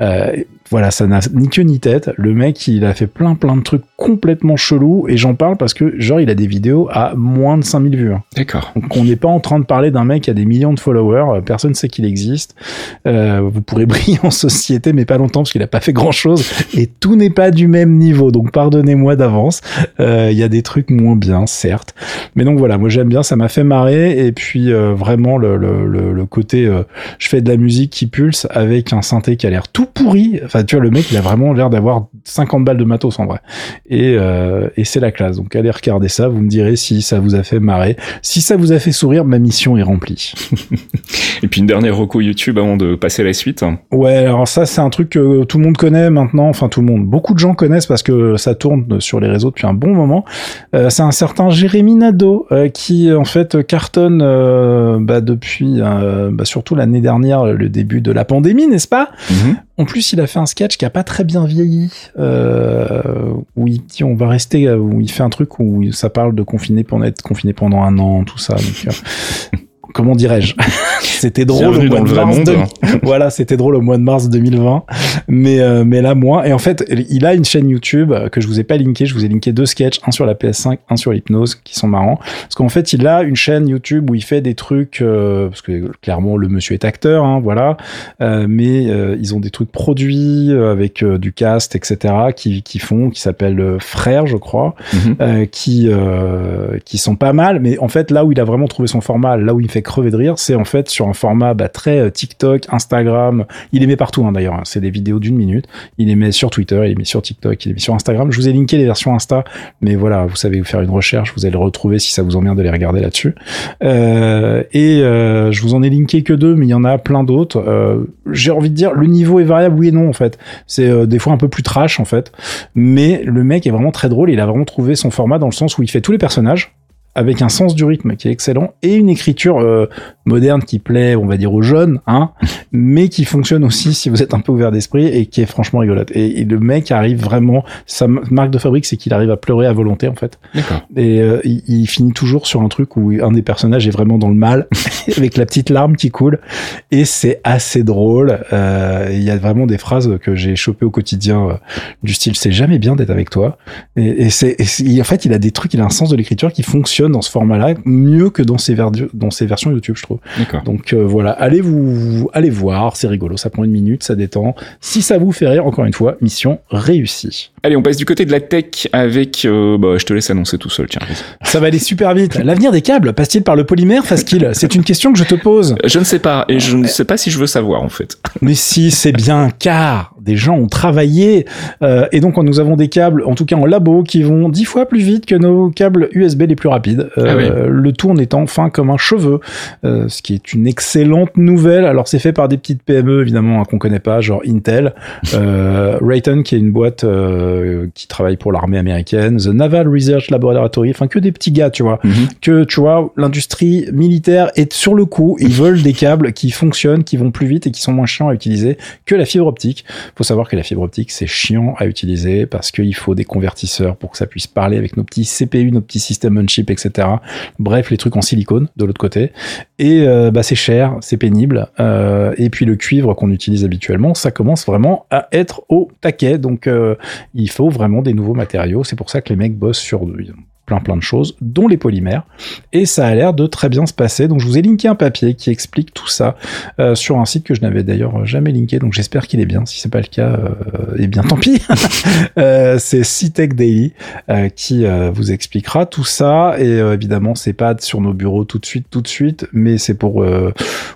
euh, voilà, ça n'a ni queue ni tête. Le mec, il a fait plein plein de trucs complètement chelous et j'en parle parce que genre il a des vidéos à moins de 5000 vues. hein. D'accord. Donc on n'est pas en train de parler d'un mec qui a des millions de followers, euh, personne sait qu'il existe. Euh, vous pourrez briller en société mais pas longtemps parce qu'il a pas fait grand chose et tout n'est pas du même niveau. Donc pardonnez-moi d'avance. Euh, Il y a des trucs moins bien, certes. Mais donc voilà, moi j'aime bien, ça m'a fait marrer et puis euh, vraiment le, le, le, le côté je fais de la musique qui pulse avec un synthé qui a l'air tout pourri. Enfin, tu vois, le mec, il a vraiment l'air d'avoir 50 balles de matos en vrai. Et, euh, et c'est la classe. Donc, allez regarder ça. Vous me direz si ça vous a fait marrer. Si ça vous a fait sourire, ma mission est remplie. Et puis une dernière reco YouTube avant de passer à la suite. Ouais, alors ça, c'est un truc que tout le monde connaît maintenant. Enfin, tout le monde. Beaucoup de gens connaissent parce que ça tourne sur les réseaux depuis un bon moment. Euh, c'est un certain Jérémy Nadeau euh, qui, en fait, cartonne euh, bah, depuis bah, surtout l'année dernière, le début de la pandémie, n'est-ce pas Mhm. En plus, il a fait un sketch qui a pas très bien vieilli, euh, où il dit on va rester, euh, où il fait un truc où ça parle de confiner pendant être confiné pendant un an, tout ça. Donc, euh, comment dirais-je C'était drôle au mois de mars. monde. de- voilà, c'était drôle au mois de mars 2020, mais euh, mais là moins. Et en fait, il a une chaîne YouTube que je vous ai pas linké. Je vous ai linké deux sketchs, un sur la PS5, un sur l'hypnose, qui sont marrants. Parce qu'en fait, il a une chaîne YouTube où il fait des trucs euh, parce que clairement le monsieur est acteur, hein, voilà. Euh, mais euh, ils ont des trucs produits euh, avec euh, du cast, etc. qui qui font, qui s'appelle euh, Frère, je crois Mhm. euh, qui euh, qui sont pas mal mais en fait là où il a vraiment trouvé son format là où il fait crever de rire c'est en fait sur un format bah, très euh, TikTok Instagram. Il les met partout hein, d'ailleurs hein. c'est des vidéos d'une minute. Il les met sur Twitter il les met sur TikTok il les met sur Instagram. Je vous ai linké les versions Insta mais voilà vous savez vous faire une recherche vous allez le retrouver si ça vous emmerde de les regarder là-dessus. Euh, et euh, je vous en ai linké que deux mais il y en a plein d'autres. Euh, j'ai envie de dire le niveau est variable oui et non en fait. C'est euh, des fois un peu plus trash en fait. Mais le mec est vraiment très drôle. Il a vraiment trouvé son format dans le sens où il fait tous les personnages avec un sens du rythme qui est excellent et une écriture euh, moderne qui plaît, on va dire, aux jeunes, hein, mais qui fonctionne aussi si vous êtes un peu ouvert d'esprit et qui est franchement rigolote. Et, et le mec arrive vraiment, sa marque de fabrique, c'est qu'il arrive à pleurer à volonté en fait. D'accord. Et euh, il, il finit toujours sur un truc où un des personnages est vraiment dans le mal, avec la petite larme qui coule. Et c'est assez drôle. Euh, Il y a vraiment des phrases que j'ai chopées au quotidien, euh, du style c'est jamais bien d'être avec toi. Et, et c'est, en fait, il a des trucs, il a un sens de l'écriture qui fonctionne dans ce format-là mieux que dans ses, dans ses versions YouTube, je trouve. Donc euh, voilà, allez vous allez voir, c'est rigolo, ça prend une minute, ça détend. Si ça vous fait rire, encore une fois, mission réussie. Allez, on passe du côté de la tech avec. euh, bah, je te laisse annoncer tout seul, tiens. Ça va aller super vite. L'avenir des câbles passe-t-il par le polymère, Faskil? C'est une question que je te pose. Je ne sais pas, et je ne sais pas si je veux savoir en fait. Mais si, c'est bien, car des gens ont travaillé. Euh, et donc, nous avons des câbles, en tout cas en labo, qui vont dix fois plus vite que nos câbles USB les plus rapides. Euh, Ah oui. Le tout en étant fin comme un cheveu, euh, ce qui est une excellente nouvelle. Alors, c'est fait par des petites PME, évidemment, hein, qu'on connaît pas, genre Intel, euh, Raytheon, qui est une boîte euh, qui travaille pour l'armée américaine, The Naval Research Laboratory, enfin que des petits gars, tu vois. Mhm. que tu vois l'industrie militaire est sur le coup ils veulent des câbles qui fonctionnent qui vont plus vite et qui sont moins chiants à utiliser que la fibre optique. Faut savoir que la fibre optique c'est chiant à utiliser parce qu'il faut des convertisseurs pour que ça puisse parler avec nos petits CPU nos petits systèmes on chip etc bref les trucs en silicone de l'autre côté. Et euh, bah c'est cher c'est pénible Euh, et puis le cuivre qu'on utilise habituellement ça commence vraiment à être au taquet. Donc euh, il faut vraiment des nouveaux matériaux. C'est pour ça que les mecs bossent sur plein plein de choses, dont les polymères, et ça a l'air de très bien se passer. Donc je vous ai linké un papier qui explique tout ça euh, sur un site que je n'avais d'ailleurs jamais linké, donc j'espère qu'il est bien. Si c'est pas le cas, euh, eh bien tant pis. euh, c'est CITEC Daily euh, qui euh, vous expliquera tout ça, et euh, évidemment c'est pas sur nos bureaux tout de suite, tout de suite, mais c'est pour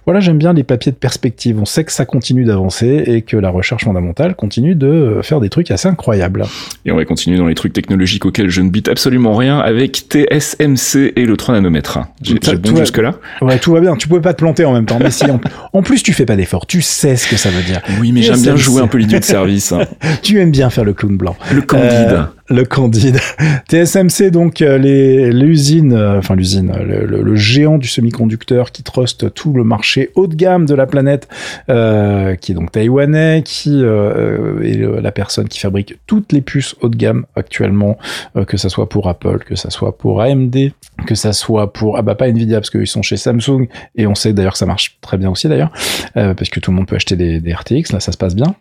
voilà, j'aime bien les papiers de perspective. On sait que ça continue d'avancer et que la recherche fondamentale continue de faire des trucs assez incroyables. Et on va continuer dans les trucs technologiques auxquels je ne bite absolument rien avec TSMC et le 3 nanomètres. J'ai Ça, j'ai bon tout va- jusque-là Ouais, tout va bien. Tu pouvais pas te planter en même temps. Mais si, en, en plus, tu fais pas d'effort. Tu sais ce que ça veut dire. Oui, mais j'aime bien jouer un peu l'idiot de service. hein. Tu aimes bien faire le clown blanc. Le candide. Euh, le Candide. TSMC, donc euh, l'usine, euh, enfin l'usine, euh, le, le- le géant du semi-conducteur qui truste tout le marché haut de gamme de la planète, euh, qui est donc taïwanais, qui euh, est la personne qui fabrique toutes les puces haut de gamme actuellement, euh, que ça soit pour Apple, que ça soit pour AMD, que ça soit pour ah bah pas Nvidia parce qu'ils sont chez Samsung et on sait d'ailleurs que ça marche très bien aussi d'ailleurs parce que tout le monde peut acheter des, des RTX là ça se passe bien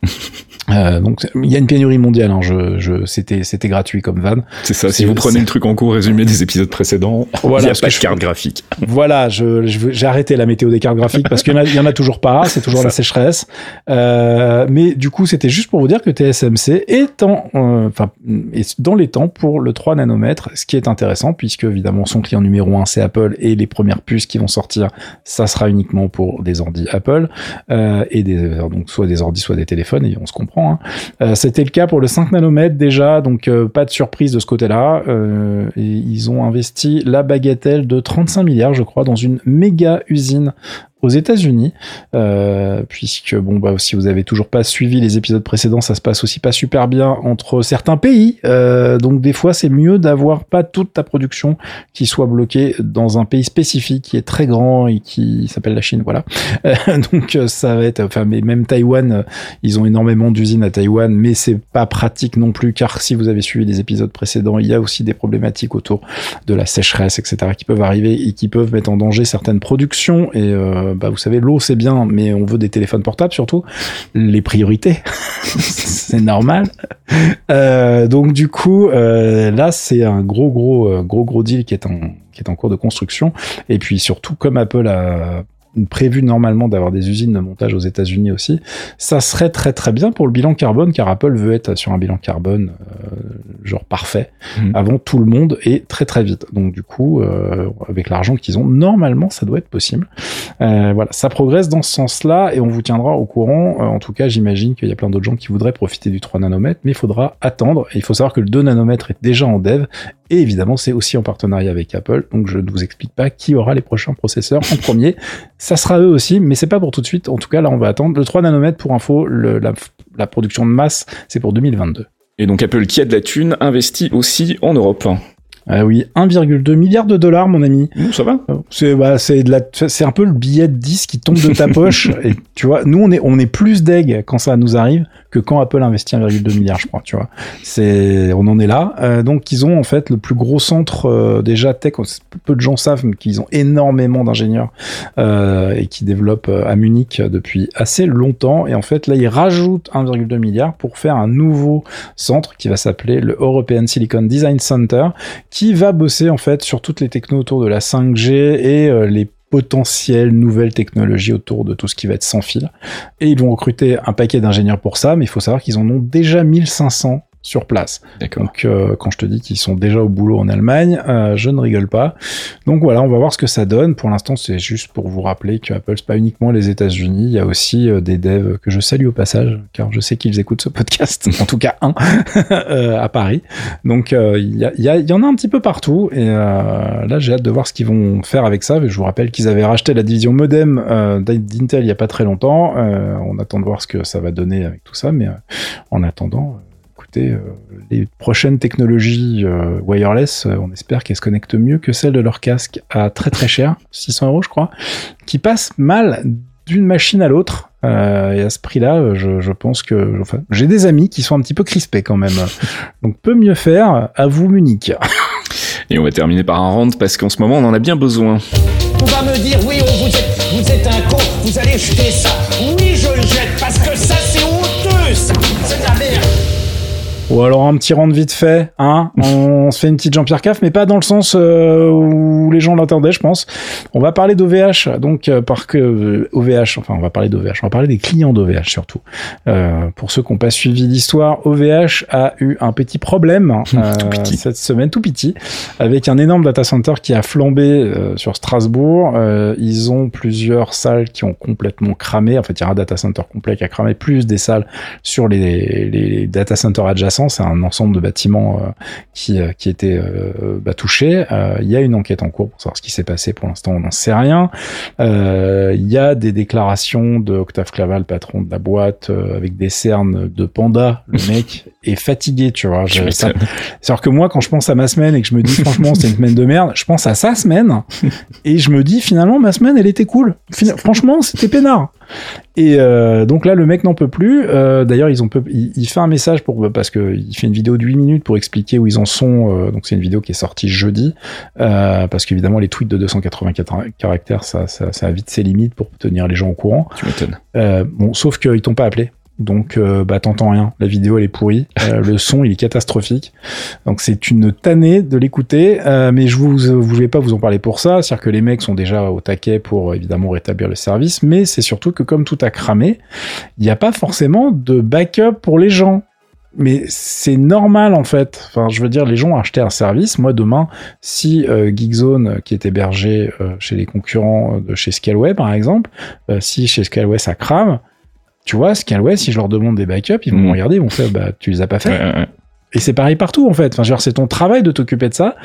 donc il y a une pénurie mondiale hein, je, je c'était c'était gratuit comme van C'est ça, si vous prenez le truc en cours résumé des épisodes précédents, Voilà, il n'y a pas de je- carte graphique. voilà je je- j'ai arrêté la météo des cartes graphiques parce qu'il y en a il y en a toujours pas c'est toujours la sécheresse euh, mais du coup c'était juste pour vous dire que TSMC est en euh, enfin est dans les temps pour le 3 nanomètres ce qui est intéressant puisque évidemment son client numéro un c'est Apple et les premières puces qui vont sortir ça sera uniquement pour des ordi Apple euh, et des donc soit des ordi soit des téléphones et on se comprend hein. Euh, c'était le cas pour le 5 nanomètres déjà donc euh, pas de surprise de ce côté-là. Euh, et ils ont investi la bagatelle de 35 milliards je crois dans une méga usine aux États-Unis, euh, puisque bon bah si vous avez toujours pas suivi les épisodes précédents, ça se passe aussi pas super bien entre certains pays. Euh, donc des fois c'est mieux d'avoir pas toute ta production qui soit bloquée dans un pays spécifique qui est très grand et qui s'appelle la Chine. Voilà. Euh, donc ça va être, enfin mais même Taïwan, ils ont énormément d'usines à Taïwan, mais c'est pas pratique non plus car si vous avez suivi les épisodes précédents, il y a aussi des problématiques autour de la sécheresse, etc. qui peuvent arriver et qui peuvent mettre en danger certaines productions et euh, bah, vous savez, l'eau c'est bien, mais on veut des téléphones portables surtout. Les priorités, c'est normal. Euh, donc du coup, euh, là c'est un gros gros gros gros deal qui est en qui est en cours de construction. Et puis surtout, comme Apple a prévu normalement d'avoir des usines de montage aux États-Unis aussi, ça serait très très bien pour le bilan carbone, car Apple veut être sur un bilan carbone euh, genre parfait mhm. avant tout le monde et très très vite. Donc du coup, euh, avec l'argent qu'ils ont, normalement ça doit être possible. Euh, voilà, ça progresse dans ce sens-là et on vous tiendra au courant. en tout cas, j'imagine qu'il y a plein d'autres gens qui voudraient profiter du 3 nanomètres, mais il faudra attendre. Et il faut savoir que le 2 nanomètres est déjà en dev et évidemment, c'est aussi en partenariat avec Apple. Donc, je ne vous explique pas qui aura les prochains processeurs en premier. Ça sera eux aussi, mais c'est pas pour tout de suite. En tout cas, là, on va attendre. Le 3 nanomètres, pour info, le, la, la production de masse, c'est pour 2022. Et donc, Apple, qui a de la thune, investit aussi en Europe. Ah oui, 1,2 milliard de dollars, mon ami. ça va. C'est bah, c'est de la, c'est un peu le billet de 10 qui tombe de ta poche. et tu vois, nous on est on est plus deg quand ça nous arrive quand Apple investit 1,2 milliard, je crois. Tu vois, c'est on en est là. Euh, donc ils ont en fait le plus gros centre euh, déjà tech. Peu de gens savent qu'ils ont énormément d'ingénieurs euh, et qui développent à Munich depuis assez longtemps. Et en fait là ils rajoutent 1,2 milliard pour faire un nouveau centre qui va s'appeler le European Silicon Design Center qui va bosser en fait sur toutes les technos autour de la 5G et les potentielles nouvelles technologies autour de tout ce qui va être sans fil. Et ils vont recruter un paquet d'ingénieurs pour ça, mais il faut savoir qu'ils en ont déjà 1500 sur place. Donc euh, quand je te dis qu'ils sont déjà au boulot en Allemagne, euh, je ne rigole pas. Donc voilà, on va voir ce que ça donne. Pour l'instant, c'est juste pour vous rappeler que Apple c'est pas uniquement les États-Unis, il y a aussi euh, des devs que je salue au passage, car je sais qu'ils écoutent ce podcast, en tout cas un à Paris. Donc il y, a, y, en a un petit peu partout et là j'ai hâte de voir ce qu'ils vont faire avec ça. Je vous rappelle qu'ils avaient racheté la division modem d'Intel il y a pas très longtemps. on attend de voir ce que ça va donner avec tout ça, mais en attendant euh, les prochaines technologies euh, wireless, euh, on espère qu'elles se connectent mieux que celles de leur casque à très très cher, 600 euros je crois, qui passent mal d'une machine à l'autre. et à ce prix-là, je, pense que enfin, j'ai des amis qui sont un petit peu crispés quand même. Donc peut mieux faire. À vous Munich. Et on va terminer par un rente parce qu'en ce moment on en a bien besoin. On va me dire oui, vous êtes, vous êtes un con, vous allez jeter ça. Ou alors un petit rend vite fait, hein. On se fait une petite Jean-Pierre Caff, mais pas dans le sens euh, où les gens l'attendaient, je pense. On va parler d'OVH, donc euh, parce que OVH, euh, enfin on va parler d'OVH, on va parler des clients d'OVH surtout. pour ceux qui n'ont pas suivi l'histoire, OVH a eu un petit problème cette semaine, tout petit, avec un énorme data center qui a flambé sur Strasbourg. ils ont plusieurs salles qui ont complètement cramé. En fait, il y a un data center complet qui a cramé, plus des salles sur les, les data centers adjacents c'est un ensemble de bâtiments euh, qui, euh, qui étaient euh, bah, touchés. Il y a une enquête en cours pour savoir ce qui s'est passé. Pour l'instant, on n'en sait rien. Il y a des déclarations de Octave Claval, patron de la boîte, avec des cernes de panda. Le mec est fatigué, tu vois. C'est-à-dire que moi, quand je pense à ma semaine et que je me dis franchement, c'est une semaine de merde, je pense à sa semaine et je me dis finalement, ma semaine, elle était cool. franchement, c'était peinard. Et euh, donc là, le mec n'en peut plus. Euh, D'ailleurs, ils ont peu, il, fait un message pour parce que il fait une vidéo de 8 minutes pour expliquer où ils en sont. Euh, donc c'est une vidéo qui est sortie jeudi parce qu'évidemment les tweets de 284 caractères, ça, ça, ça a vite ses limites pour tenir les gens au courant. Tu m'étonnes. Bon, sauf qu'ils t'ont pas appelé. Donc euh, bah t'entends rien, la vidéo elle est pourrie, euh, le son il est catastrophique. Donc c'est une tannée de l'écouter, euh, mais je vous vous vais pas vous en parler pour ça, c'est-à-dire que les mecs sont déjà au taquet pour évidemment rétablir le service, mais c'est surtout que comme tout a cramé, il n'y a pas forcément de backup pour les gens. Mais c'est normal en fait. Enfin, je veux dire, les gens ont acheté un service. Moi, demain, si Geekzone, qui est hébergé chez les concurrents de chez Scaleway, par exemple, si chez Scaleway ça crame, tu vois, Scalway, si je leur demande des backups, ils vont me mm. regarder, ils vont faire, bah, tu les as pas fait. Et c'est pareil partout, en fait. Enfin, genre, c'est ton travail de t'occuper de ça.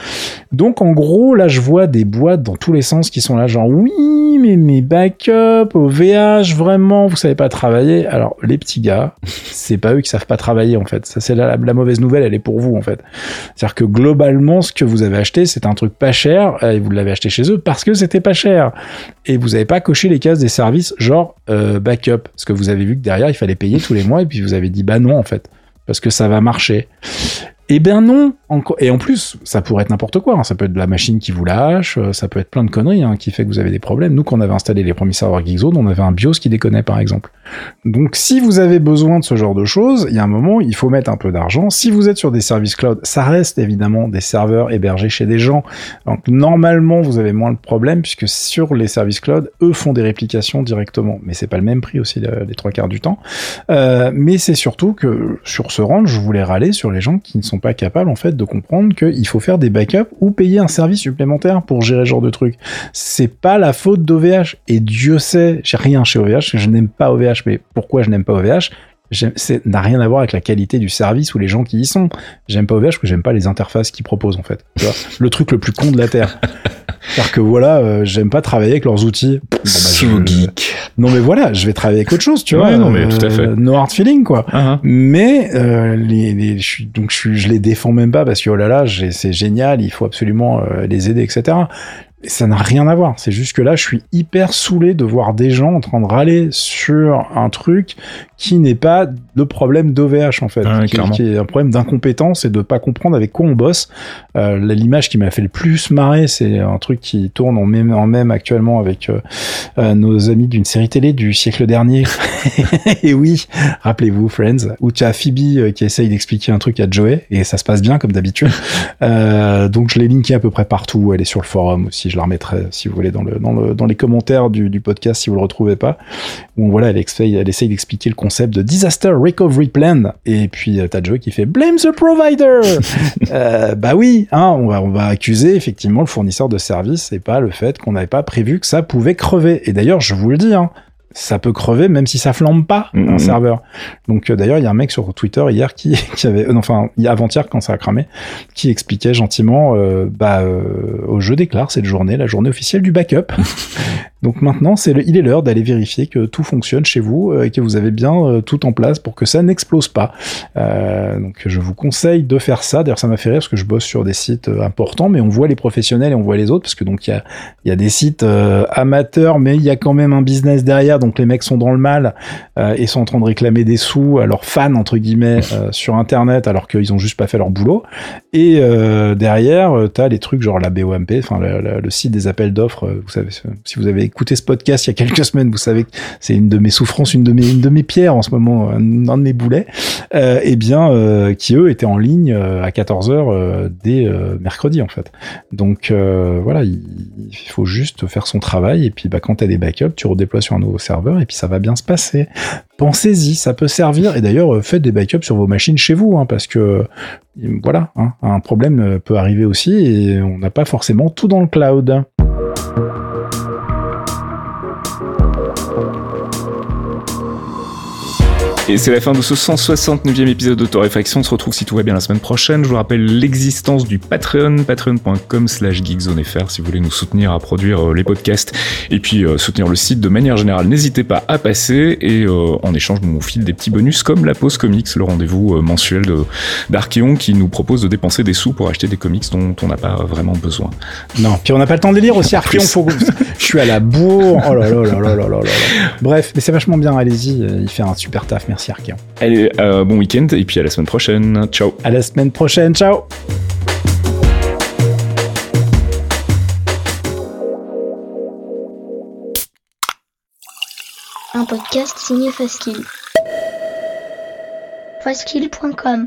Donc, en gros, là, je vois des boîtes dans tous les sens qui sont là, genre, oui, mais mes backups, OVH, vraiment, vous savez pas travailler. Alors, les petits gars, c'est pas eux qui savent pas travailler, en fait. Ça, c'est la, la mauvaise nouvelle, elle est pour vous, en fait. C'est-à-dire que globalement, ce que vous avez acheté, c'est un truc pas cher, et vous l'avez acheté chez eux parce que c'était pas cher. Et vous avez pas coché les cases des services, genre, euh, backup. Parce que vous avez vu que derrière, il fallait payer tous les mois, et puis vous avez dit, bah non, en fait. Parce que ça va marcher. Eh ben non. Et en plus, ça pourrait être n'importe quoi. hein. Ça peut être la machine qui vous lâche, euh, ça peut être plein de conneries hein, qui fait que vous avez des problèmes. Nous, quand on avait installé les premiers serveurs Geekzone, on avait un BIOS qui déconnait, par exemple. Donc, si vous avez besoin de ce genre de choses, il y a un moment, il faut mettre un peu d'argent. Si vous êtes sur des services cloud, ça reste évidemment des serveurs hébergés chez des gens. Donc, normalement, vous avez moins de problèmes puisque sur les services cloud, eux font des réplications directement. Mais c'est pas le même prix aussi le- les trois quarts du temps. Euh, mais c'est surtout que sur ce range, je voulais râler sur les gens qui ne sont pas capables en fait de comprendre qu'il faut faire des backups ou payer un service supplémentaire pour gérer ce genre de truc. C'est pas la faute d'OVH et Dieu sait, j'ai rien chez OVH, je n'aime pas OVH, mais pourquoi je n'aime pas OVH c'est n'a rien à voir avec la qualité du service ou les gens qui y sont. J'aime pas OVH parce que j'aime pas les interfaces qu'ils proposent en fait. Tu vois, le truc le plus con de la terre. C'est-à-dire que voilà, euh, j'aime pas travailler avec leurs outils. Bon, bah, So je- geek. non mais voilà, je vais travailler avec autre chose, tu Ouais, vois. non, mais tout à fait. No hard feeling quoi. Mais euh, les, les- je suis, donc je, suis- je les défends même pas parce que oh là là, c'est génial, il faut absolument euh, les aider, etc. Et Ça n'a rien à voir. C'est juste que là, je suis hyper saoulé de voir des gens en train de râler sur un truc qui n'est pas le problème d'OVH en fait, Ouais, qui, est un problème d'incompétence et de pas comprendre avec quoi on bosse. Euh, L'image qui m'a fait le plus marrer, c'est un truc qui tourne en même, en même actuellement avec euh, euh, nos amis d'une série télé du siècle dernier. et oui, rappelez-vous Friends, où tu as Phoebe euh, qui essaye d'expliquer un truc à Joey et ça se passe bien comme d'habitude. Euh, donc je l'ai linké à peu près partout. Elle est sur le forum aussi. Je la remettrai si vous voulez dans le dans le dans les commentaires du, du podcast si vous le retrouvez pas. Où voilà, elle essaye elle essaye d'expliquer le concept de disaster recovery plan. Et puis euh, t'as Joey qui fait blame the provider. Euh, bah oui, hein, on va on va accuser effectivement le fournisseur de service et pas le fait qu'on n'avait pas prévu que ça pouvait crever. Et d'ailleurs, je vous le dis, hein, ça peut crever même si ça flambe pas un serveur. Donc euh, d'ailleurs, il y a un mec sur Twitter hier qui, qui avait, euh, enfin, il y a avant-hier quand ça a cramé, qui expliquait gentiment, euh, bah, euh, au jeu déclare cette journée, la journée officielle du backup. Donc maintenant, il est l'heure d'aller vérifier que tout fonctionne chez vous euh, et que vous avez bien euh, tout en place pour que ça n'explose pas. Euh, donc je vous conseille de faire ça. D'ailleurs, ça m'a fait rire parce que je bosse sur des sites importants, mais on voit les professionnels et on voit les autres parce que donc il y a, des sites amateurs, mais il y a quand même un business derrière. Donc les mecs sont dans le mal et sont en train de réclamer des sous à leurs fans entre guillemets sur Internet alors qu'ils ont juste pas fait leur boulot. Et derrière, euh, t'as les trucs genre la BOMP, enfin le, le- site des appels d'offres. Vous savez, si vous avez écouté ce podcast il y a quelques semaines, vous savez que c'est une de mes souffrances, une de mes, une de mes pierres en ce moment, un, de mes boulets. Euh, eh bien, euh, qui eux étaient en ligne euh, à 14 h dès mercredi en fait. Donc voilà, il, faut juste faire son travail et puis bah, quand t'as des backups, tu redéploies sur un nouveau serveur et puis ça va bien se passer. Pensez-y, ça peut servir. Et d'ailleurs, faites des backups sur vos machines chez vous, hein, parce que voilà, hein, un problème peut arriver aussi et on n'a pas forcément tout dans le cloud. Et c'est la fin de ce 169e épisode de Torréfaction. On se retrouve si tout va bien la semaine prochaine. Je vous rappelle l'existence du Patreon, patreon.com slash geekzonefr si vous voulez nous soutenir à produire euh, les podcasts et puis euh, soutenir le site de manière générale. N'hésitez pas à passer et euh, en échange, nous vous file des petits bonus comme la pause comics, le rendez-vous mensuel d'Archeon qui nous propose de dépenser des sous pour acheter des comics dont on n'a pas vraiment besoin. Non, puis on n'a pas le temps de les lire aussi, Archeon. Faut... Je suis à la bourre. Oh là là là là là là. Bref, mais c'est vachement bien, allez-y, il fait un super taf. Merci Archeon. Allez, euh, bon week-end et puis à la semaine prochaine. Ciao À la semaine prochaine. Ciao. Un podcast signé Faskill. Faskill.com